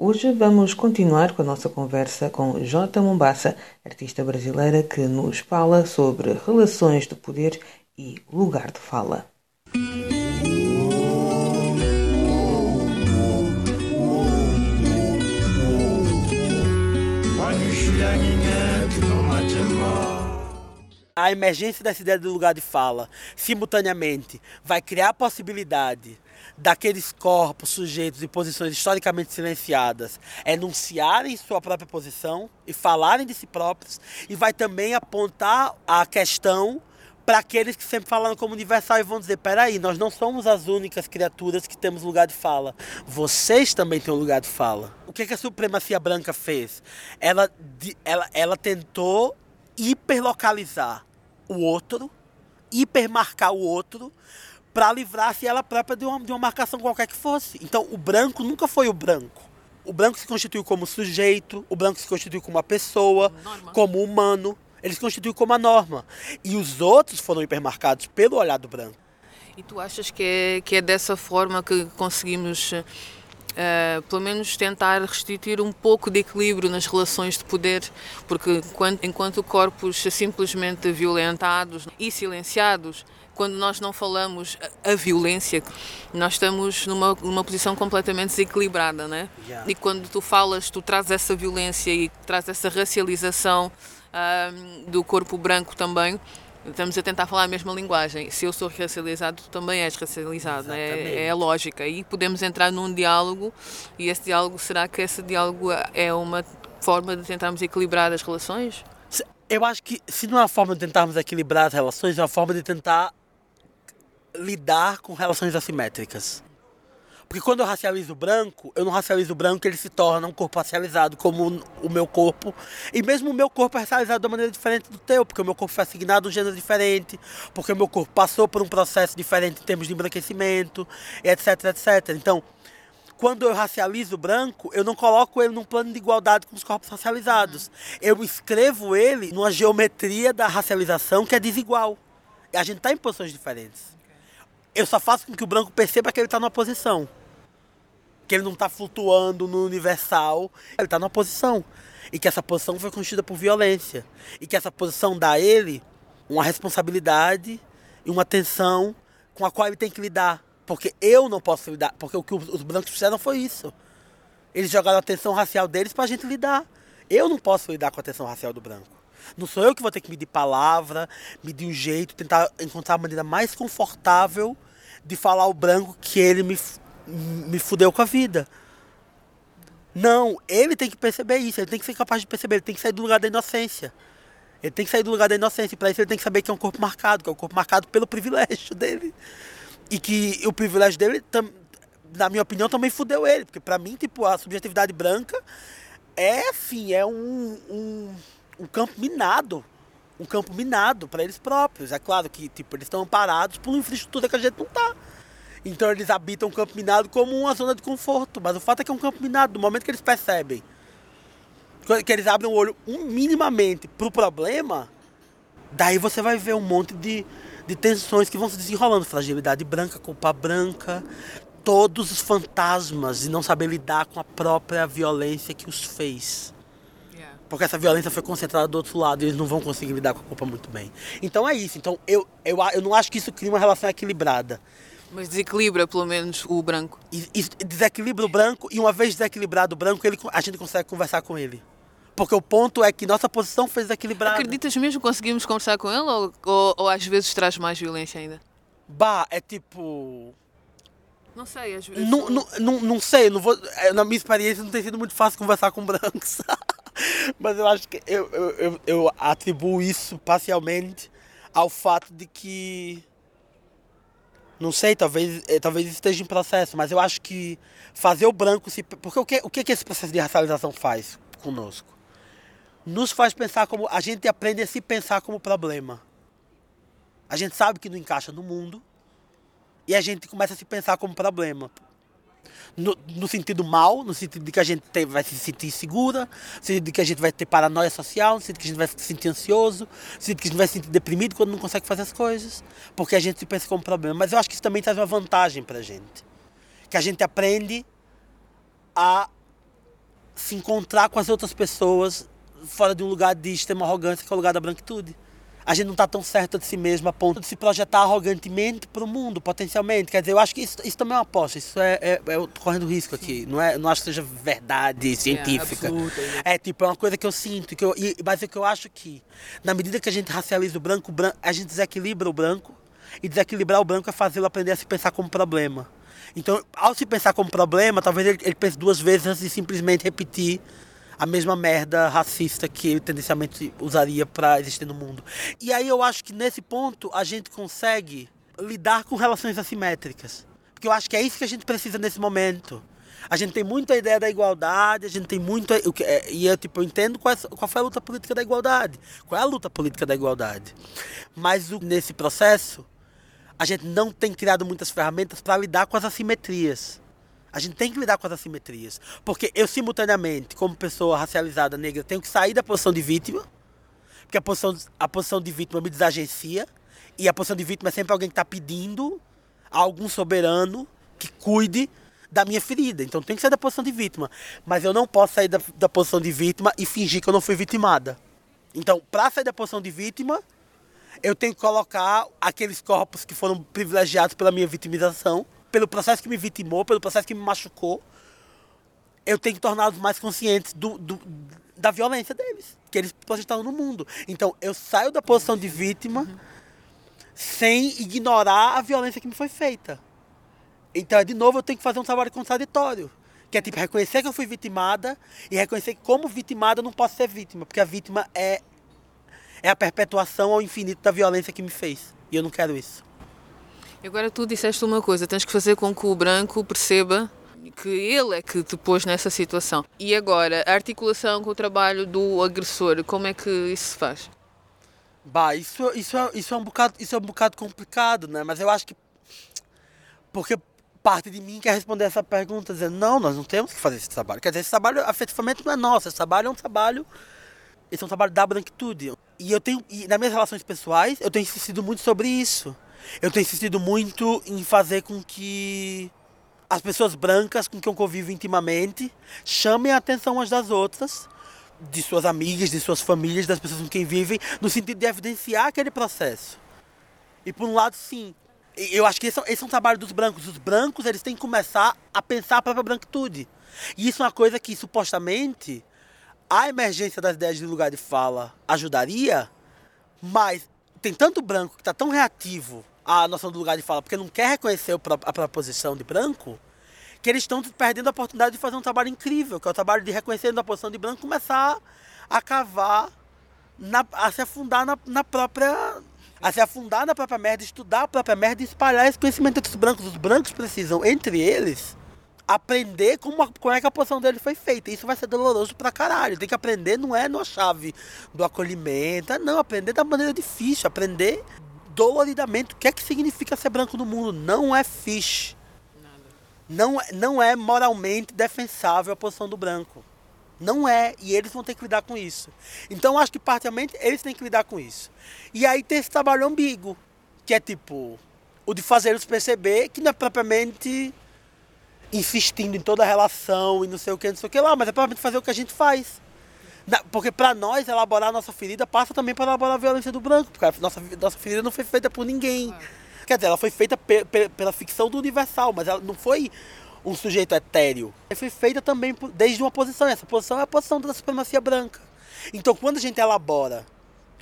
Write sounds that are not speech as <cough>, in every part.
Hoje vamos continuar com a nossa conversa com J. Mombassa, artista brasileira que nos fala sobre relações de poder e lugar de fala. A emergência dessa ideia do lugar de fala, simultaneamente, vai criar a possibilidade daqueles corpos, sujeitos e posições historicamente silenciadas enunciarem sua própria posição e falarem de si próprios, e vai também apontar a questão para aqueles que sempre falaram como universal e vão dizer: peraí, nós não somos as únicas criaturas que temos lugar de fala. Vocês também têm um lugar de fala. O que, que a supremacia branca fez? Ela, ela, ela tentou hiperlocalizar o outro, hipermarcar o outro, para livrar-se ela própria de uma, de uma marcação qualquer que fosse. Então, o branco nunca foi o branco. O branco se constituiu como sujeito, o branco se constituiu como uma pessoa, norma. como humano. Ele se constituiu como a norma. E os outros foram hipermarcados pelo olhar do branco. E tu achas que é, que é dessa forma que conseguimos Uh, pelo menos tentar restituir um pouco de equilíbrio nas relações de poder, porque enquanto, enquanto corpos simplesmente violentados e silenciados, quando nós não falamos a violência, nós estamos numa, numa posição completamente desequilibrada, né? Yeah. E quando tu falas, tu trazes essa violência e traz essa racialização uh, do corpo branco também, Estamos a tentar falar a mesma linguagem. Se eu sou racializado, tu também és racializado. É, é a lógica. E podemos entrar num diálogo, e esse diálogo, será que esse diálogo é uma forma de tentarmos equilibrar as relações? Eu acho que se não é uma forma de tentarmos equilibrar as relações, é uma forma de tentar lidar com relações assimétricas. Porque quando eu racializo o branco, eu não racializo o branco, ele se torna um corpo racializado como o meu corpo. E mesmo o meu corpo é racializado de uma maneira diferente do teu, porque o meu corpo foi assignado um gênero diferente, porque o meu corpo passou por um processo diferente em termos de embranquecimento, etc, etc. Então, quando eu racializo o branco, eu não coloco ele num plano de igualdade com os corpos racializados. Eu escrevo ele numa geometria da racialização que é desigual. E a gente está em posições diferentes. Eu só faço com que o branco perceba que ele está numa posição que ele não está flutuando no universal, ele está numa posição. E que essa posição foi construída por violência. E que essa posição dá a ele uma responsabilidade e uma tensão com a qual ele tem que lidar. Porque eu não posso lidar. Porque o que os brancos fizeram foi isso. Eles jogaram a tensão racial deles para a gente lidar. Eu não posso lidar com a tensão racial do branco. Não sou eu que vou ter que medir palavra, medir o jeito, tentar encontrar a maneira mais confortável de falar o branco que ele me me fudeu com a vida. Não, ele tem que perceber isso, ele tem que ser capaz de perceber, ele tem que sair do lugar da inocência. Ele tem que sair do lugar da inocência, para isso ele tem que saber que é um corpo marcado, que é um corpo marcado pelo privilégio <laughs> dele. E que o privilégio dele, na minha opinião, também fudeu ele, porque para mim, tipo, a subjetividade branca é, assim, é um, um, um campo minado. Um campo minado para eles próprios. É claro que, tipo, eles estão amparados por uma infraestrutura que a gente não tá. Então eles habitam o campo minado como uma zona de conforto. Mas o fato é que é um campo minado. No momento que eles percebem que eles abrem o olho minimamente para o problema, daí você vai ver um monte de, de tensões que vão se desenrolando. Fragilidade branca, culpa branca, todos os fantasmas de não saber lidar com a própria violência que os fez. Porque essa violência foi concentrada do outro lado e eles não vão conseguir lidar com a culpa muito bem. Então é isso. Então eu, eu, eu não acho que isso cria uma relação equilibrada. Mas desequilibra pelo menos o branco. E, e desequilibra o branco e uma vez desequilibrado o branco, ele, a gente consegue conversar com ele. Porque o ponto é que nossa posição fez desequilibrar. Acreditas mesmo que conseguimos conversar com ele ou, ou, ou, às vezes traz mais violência ainda? Bah, é tipo. Não sei, às vezes. Não, não, não, não sei, não vou, é, na minha experiência não tem sido muito fácil conversar com brancos. <laughs> Mas eu acho que eu, eu, eu, atribuo isso parcialmente ao fato de que não sei, talvez, eh, talvez esteja em processo, mas eu acho que fazer o branco se. Porque o que, o que esse processo de racialização faz conosco? nos faz pensar como. A gente aprende a se pensar como problema. A gente sabe que não encaixa no mundo e a gente começa a se pensar como problema. No, no, sentido mal, no sentido de que a gente tem, vai se sentir segura, no sentido de que a gente vai ter paranoia social, no sentido de que a gente vai se sentir ansioso, no sentido de que a gente vai se sentir deprimido quando não consegue fazer as coisas, porque a gente se pensa como problema. Mas eu acho que isso também traz uma vantagem pra gente. Que a gente aprende a se encontrar com as outras pessoas fora de um lugar de extrema arrogância, que é o lugar da branquitude. A gente não está tão certo de si mesmo a ponto de se projetar arrogantemente para o mundo, potencialmente. Quer dizer, eu acho que isso, isso também é uma aposta. Isso é, é, é correndo risco aqui. Não, é, não acho que seja verdade científica. É, absoluta, né? é tipo, é uma coisa que eu sinto. Que eu, e, mas é que eu acho que, na medida que a gente racializa o branco, o branco a gente desequilibra o branco. E desequilibrar o branco é fazê-lo aprender a se pensar como problema. Então, ao se pensar como problema, talvez ele, ele pense duas vezes antes de simplesmente repetir a mesma merda racista que ele tendencialmente usaria para existir no mundo. E aí eu acho que nesse ponto a gente consegue lidar com relações assimétricas. Porque eu acho que é isso que a gente precisa nesse momento. A gente tem muita ideia da igualdade, a gente tem muito. É, e eu, tipo, eu entendo qual, é, qual foi a luta política da igualdade. Qual é a luta política da igualdade. Mas o, nesse processo, a gente não tem criado muitas ferramentas para lidar com as assimetrias. A gente tem que lidar com as assimetrias. Porque eu, simultaneamente, como pessoa racializada negra, tenho que sair da posição de vítima. Porque a posição, a posição de vítima me desagencia. E a posição de vítima é sempre alguém que está pedindo a algum soberano que cuide da minha ferida. Então tem que sair da posição de vítima. Mas eu não posso sair da, da posição de vítima e fingir que eu não fui vitimada. Então, para sair da posição de vítima, eu tenho que colocar aqueles corpos que foram privilegiados pela minha vitimização, pelo processo que me vitimou, pelo processo que me machucou. Eu tenho que torná-los mais conscientes do, do, da violência deles, que eles projetaram no mundo. Então, eu saio da posição de vítima sem ignorar a violência que me foi feita. Então, de novo, eu tenho que fazer um trabalho contraditório. Que é tipo reconhecer que eu fui vitimada e reconhecer que, como vitimada, eu não posso ser vítima, porque a vítima é é a perpetuação ao infinito da violência que me fez. E eu não quero isso. Agora tu disseste uma coisa, tens que fazer com que o branco perceba que ele é que te pôs nessa situação. E agora, a articulação com o trabalho do agressor, como é que isso se faz? Bah, isso, isso, é, isso, é um bocado, isso é um bocado complicado, né? Mas eu acho que. Porque parte de mim quer responder essa pergunta, dizendo: não, nós não temos que fazer esse trabalho. Quer dizer, esse trabalho efetivamente não é nosso, esse trabalho é um trabalho esse é um trabalho da branquitude. E eu tenho, e nas minhas relações pessoais, eu tenho insistido muito sobre isso. Eu tenho insistido muito em fazer com que as pessoas brancas com quem eu convivo intimamente chamem a atenção umas das outras, de suas amigas, de suas famílias, das pessoas com quem vivem, no sentido de evidenciar aquele processo. E por um lado, sim, eu acho que esse, esse é um trabalho dos brancos. Os brancos, eles têm que começar a pensar a própria branquitude. E isso é uma coisa que, supostamente, a emergência das ideias de lugar de fala ajudaria, mas tem tanto branco que está tão reativo à noção do lugar de fala, porque não quer reconhecer a proposição de branco, que eles estão perdendo a oportunidade de fazer um trabalho incrível, que é o trabalho de reconhecer a posição de branco começar a cavar, na, a se afundar na, na própria a se afundar na própria merda, estudar a própria merda e espalhar esse conhecimento entre os brancos. Os brancos precisam, entre eles, aprender como, como é que a posição dele foi feita. Isso vai ser doloroso pra caralho. Tem que aprender, não é na chave do acolhimento, é não, aprender da maneira difícil, aprender doloridamente o que é que significa ser branco no mundo. Não é fish. Não, é, não é moralmente defensável a posição do branco. Não é, e eles vão ter que lidar com isso. Então acho que parcialmente eles têm que lidar com isso. E aí tem esse trabalho ambíguo, que é tipo o de fazer eles perceber que não é propriamente insistindo em toda a relação e não sei o que, não sei o que lá, mas é para fazer o que a gente faz. Porque para nós, elaborar a nossa ferida passa também para elaborar a violência do branco, porque a nossa, nossa ferida não foi feita por ninguém. É. Quer dizer, ela foi feita pe, pe, pela ficção do universal, mas ela não foi um sujeito etéreo. Ela foi feita também por, desde uma posição, e essa posição é a posição da supremacia branca. Então, quando a gente elabora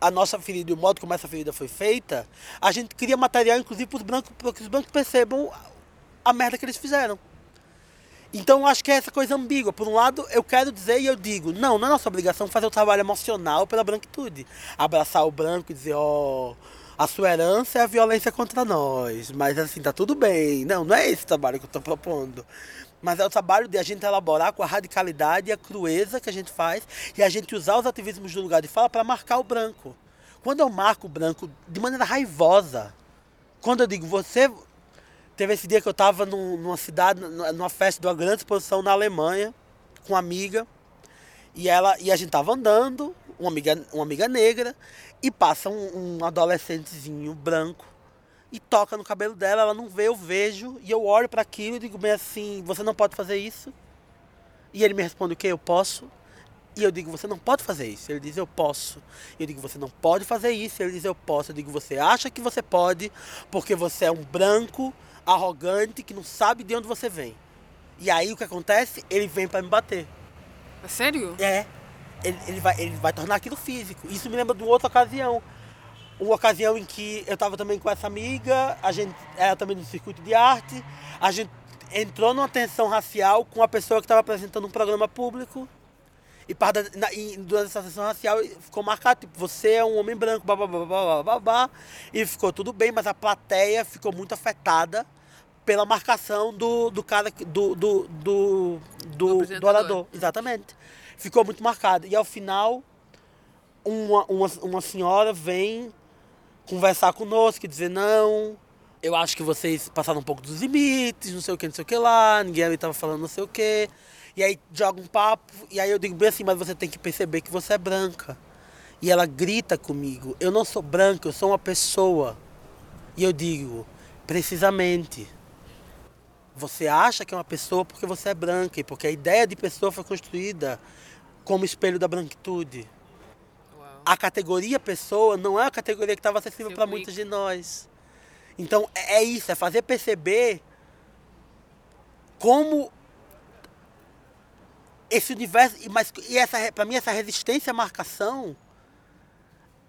a nossa ferida e o modo como essa ferida foi feita, a gente cria material, inclusive, para os brancos, para que os brancos percebam a merda que eles fizeram. Então acho que é essa coisa ambígua. Por um lado, eu quero dizer e eu digo, não, não é nossa obrigação fazer o trabalho emocional pela branquitude. Abraçar o branco e dizer, ó, oh, a sua herança é a violência contra nós. Mas assim, tá tudo bem. Não, não é esse trabalho que eu tô propondo. Mas é o trabalho de a gente elaborar com a radicalidade e a crueza que a gente faz e a gente usar os ativismos do lugar de fala para marcar o branco. Quando eu marco o branco de maneira raivosa, quando eu digo você. Teve esse dia que eu estava numa cidade, numa festa de uma grande exposição na Alemanha, com uma amiga, e ela e a gente tava andando, uma amiga, uma amiga negra, e passa um, um adolescentezinho branco e toca no cabelo dela, ela não vê, eu vejo, e eu olho para aquilo e digo bem assim, você não pode fazer isso. E ele me responde o que? Eu posso. E eu digo, você não pode fazer isso. Ele diz, eu posso. Eu digo, você não pode fazer isso. Ele diz, eu posso. Eu digo, você acha que você pode porque você é um branco, arrogante, que não sabe de onde você vem. E aí o que acontece? Ele vem para me bater. É sério? É. Ele, ele, vai, ele vai tornar aquilo físico. Isso me lembra de outra ocasião uma ocasião em que eu estava também com essa amiga, a gente era também no circuito de arte, a gente entrou numa tensão racial com a pessoa que estava apresentando um programa público e, na, e durante essa tensão racial ficou marcado, tipo, você é um homem branco, babá, e ficou tudo bem, mas a plateia ficou muito afetada pela marcação do, do cara, do, do, do, do, do orador. Exatamente. Ficou muito marcado. E ao final, uma, uma, uma senhora vem conversar conosco e dizer não, eu acho que vocês passaram um pouco dos limites, não sei o que, não sei o que lá, ninguém ali tava falando não sei o que. E aí joga um papo, e aí eu digo bem assim, mas você tem que perceber que você é branca. E ela grita comigo, eu não sou branca, eu sou uma pessoa. E eu digo, precisamente. Você acha que é uma pessoa porque você é branca e porque a ideia de pessoa foi construída como espelho da branquitude a categoria pessoa não é a categoria que estava acessível para muitos de nós. Então é, é isso, é fazer perceber como esse universo, mas e essa para mim essa resistência à marcação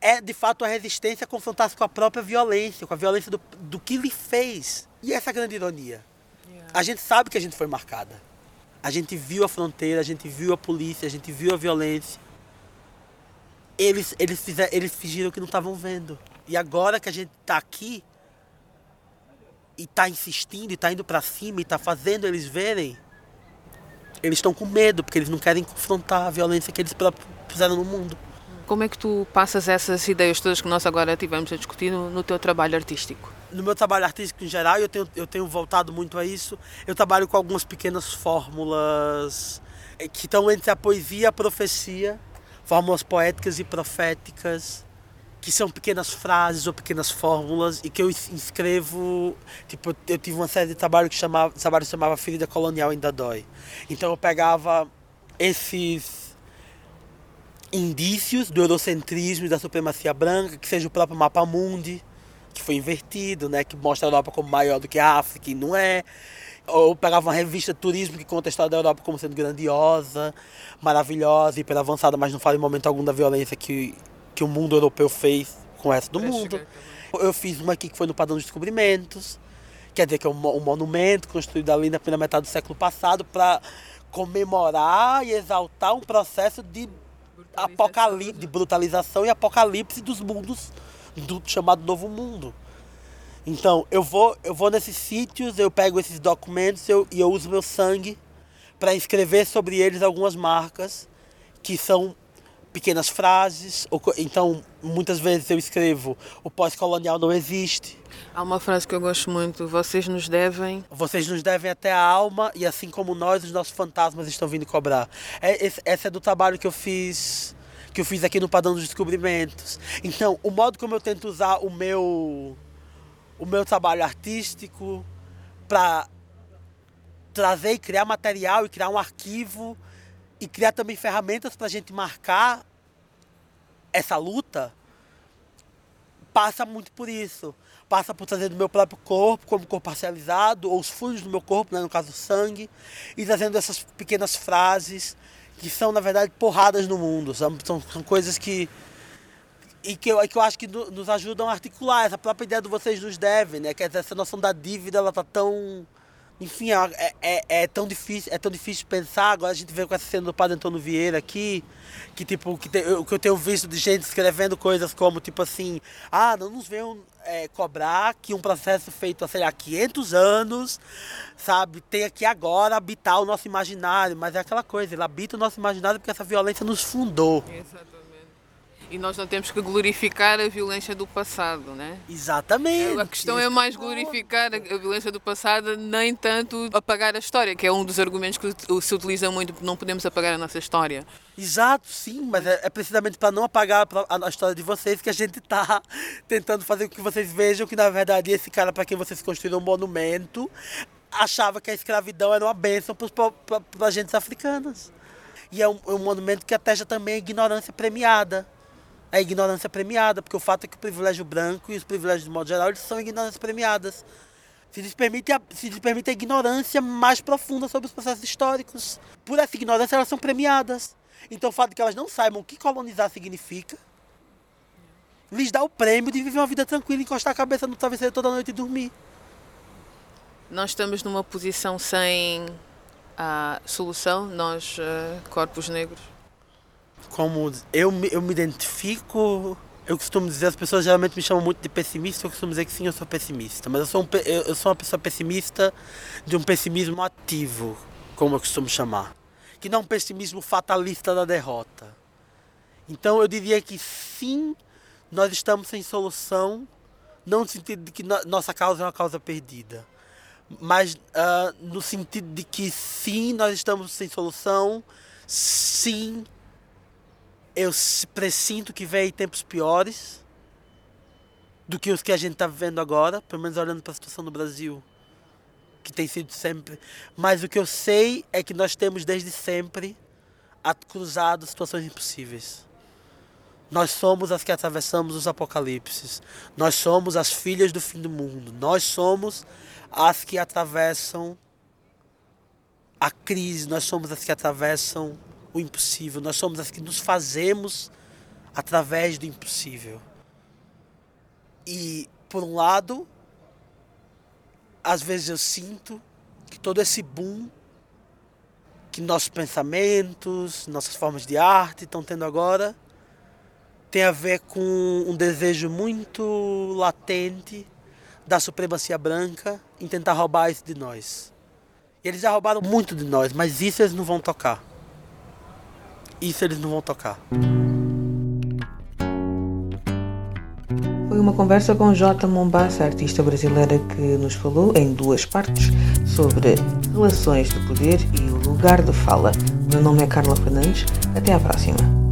é de fato a resistência a confrontar-se com a própria violência, com a violência do, do que lhe fez. E essa é grande ironia. Yeah. A gente sabe que a gente foi marcada. A gente viu a fronteira, a gente viu a polícia, a gente viu a violência eles, eles, fizeram, eles fingiram que não estavam vendo. E agora que a gente está aqui e está insistindo e está indo para cima e está fazendo eles verem, eles estão com medo porque eles não querem confrontar a violência que eles fizeram no mundo. Como é que tu passas essas ideias todas que nós agora tivemos a discutir no, no teu trabalho artístico? No meu trabalho artístico em geral, eu tenho, eu tenho voltado muito a isso. Eu trabalho com algumas pequenas fórmulas eh, que estão entre a poesia e a profecia fórmulas poéticas e proféticas, que são pequenas frases ou pequenas fórmulas e que eu escrevo. Tipo, eu tive uma série de trabalho que chamava, trabalho chamava Ferida Colonial Ainda Dói. Então eu pegava esses indícios do eurocentrismo e da supremacia branca, que seja o próprio mapa mundi, que foi invertido, né, que mostra a Europa como maior do que a África e não é. Ou pegava uma revista de turismo que conta a história da Europa como sendo grandiosa, maravilhosa, hiper avançada, mas não fala em momento algum da violência que, que o mundo europeu fez com o resto do mundo. Eu fiz uma aqui que foi no Padrão de Descobrimentos, quer dizer que é um, um monumento construído ali na primeira metade do século passado para comemorar e exaltar um processo de apocalipse, de brutalização e apocalipse dos mundos do chamado Novo Mundo. Então, eu vou, eu vou nesses sítios, eu pego esses documentos eu, e eu uso meu sangue para escrever sobre eles algumas marcas que são pequenas frases. Ou, então, muitas vezes eu escrevo: o pós-colonial não existe. Há uma frase que eu gosto muito: vocês nos devem. Vocês nos devem até a alma e assim como nós, os nossos fantasmas estão vindo cobrar. É, esse, é do trabalho que eu fiz que eu fiz aqui no Padrão dos Descobrimentos. Então, o modo como eu tento usar o meu o meu trabalho artístico para trazer e criar material e criar um arquivo e criar também ferramentas para a gente marcar essa luta passa muito por isso. Passa por trazer do meu próprio corpo, como corpo parcializado, ou os fluidos do meu corpo, né, no caso sangue, e trazendo essas pequenas frases que são, na verdade, porradas no mundo. São, são, são coisas que e que eu, que eu acho que nos ajudam a articular essa própria ideia do vocês nos devem, né? Que essa noção da dívida ela tá tão enfim, é, é, é, tão difícil, é tão difícil pensar. Agora a gente vê com essa cena do Padre Antônio Vieira aqui, que tipo, que te, o que eu tenho visto de gente escrevendo coisas como tipo assim, ah, não nos venham é, cobrar que um processo feito há, sei lá, 500 anos, sabe, tem aqui agora habitar o nosso imaginário, mas é aquela coisa, ele habita o nosso imaginário porque essa violência nos fundou. Exatamente. E nós não temos que glorificar a violência do passado, né? Exatamente. A questão é mais glorificar a violência do passado, nem tanto apagar a história, que é um dos argumentos que se utiliza muito, não podemos apagar a nossa história. Exato, sim, mas é, é precisamente para não apagar a, história de vocês que a gente está <laughs> tentando fazer com que vocês vejam que, na verdade, esse cara para quem vocês construíram um monumento achava que a escravidão era uma bênção para as gentes africanas. E é um, é um monumento que atesta também a ignorância premiada a ignorância premiada, porque o fato é que o privilégio branco e os privilégios de modo geral eles são ignorâncias premiadas. Se lhes, permite a, se lhes permite a ignorância mais profunda sobre os processos históricos. Por essa ignorância, elas são premiadas. Então, o fato de que elas não saibam o que colonizar significa lhes dá o prêmio de viver uma vida tranquila, encostar a cabeça no travesseiro toda noite e dormir. Nós estamos numa posição sem a solução, nós, uh, corpos negros como eu eu me identifico, eu costumo dizer, as pessoas geralmente me chamam muito de pessimista, eu costumo dizer que sim, eu sou pessimista, mas eu sou, um, eu sou uma pessoa pessimista de um pessimismo ativo, como eu costumo chamar, que não é um pessimismo fatalista da derrota. Então eu diria que sim, nós estamos sem solução, não no sentido de que no, nossa causa é uma causa perdida, mas uh, no sentido de que sim, nós estamos sem solução, sim, eu presinto que vem tempos piores do que os que a gente está vivendo agora, pelo menos olhando para a situação no Brasil, que tem sido sempre. Mas o que eu sei é que nós temos desde sempre cruzado situações impossíveis. Nós somos as que atravessamos os apocalipses. Nós somos as filhas do fim do mundo. Nós somos as que atravessam a crise. Nós somos as que atravessam o impossível, nós somos as que nos fazemos através do impossível. E, por um lado, às vezes eu sinto que todo esse boom que nossos pensamentos, nossas formas de arte estão tendo agora, tem a ver com um desejo muito latente da supremacia branca em tentar roubar isso de nós. Eles já roubaram muito de nós, mas isso eles não vão tocar. Isso eles não vão tocar. Foi uma conversa com J. Mombassa, artista brasileira que nos falou em duas partes sobre relações de poder e o lugar de fala. Meu nome é Carla Fernandes. Até à próxima.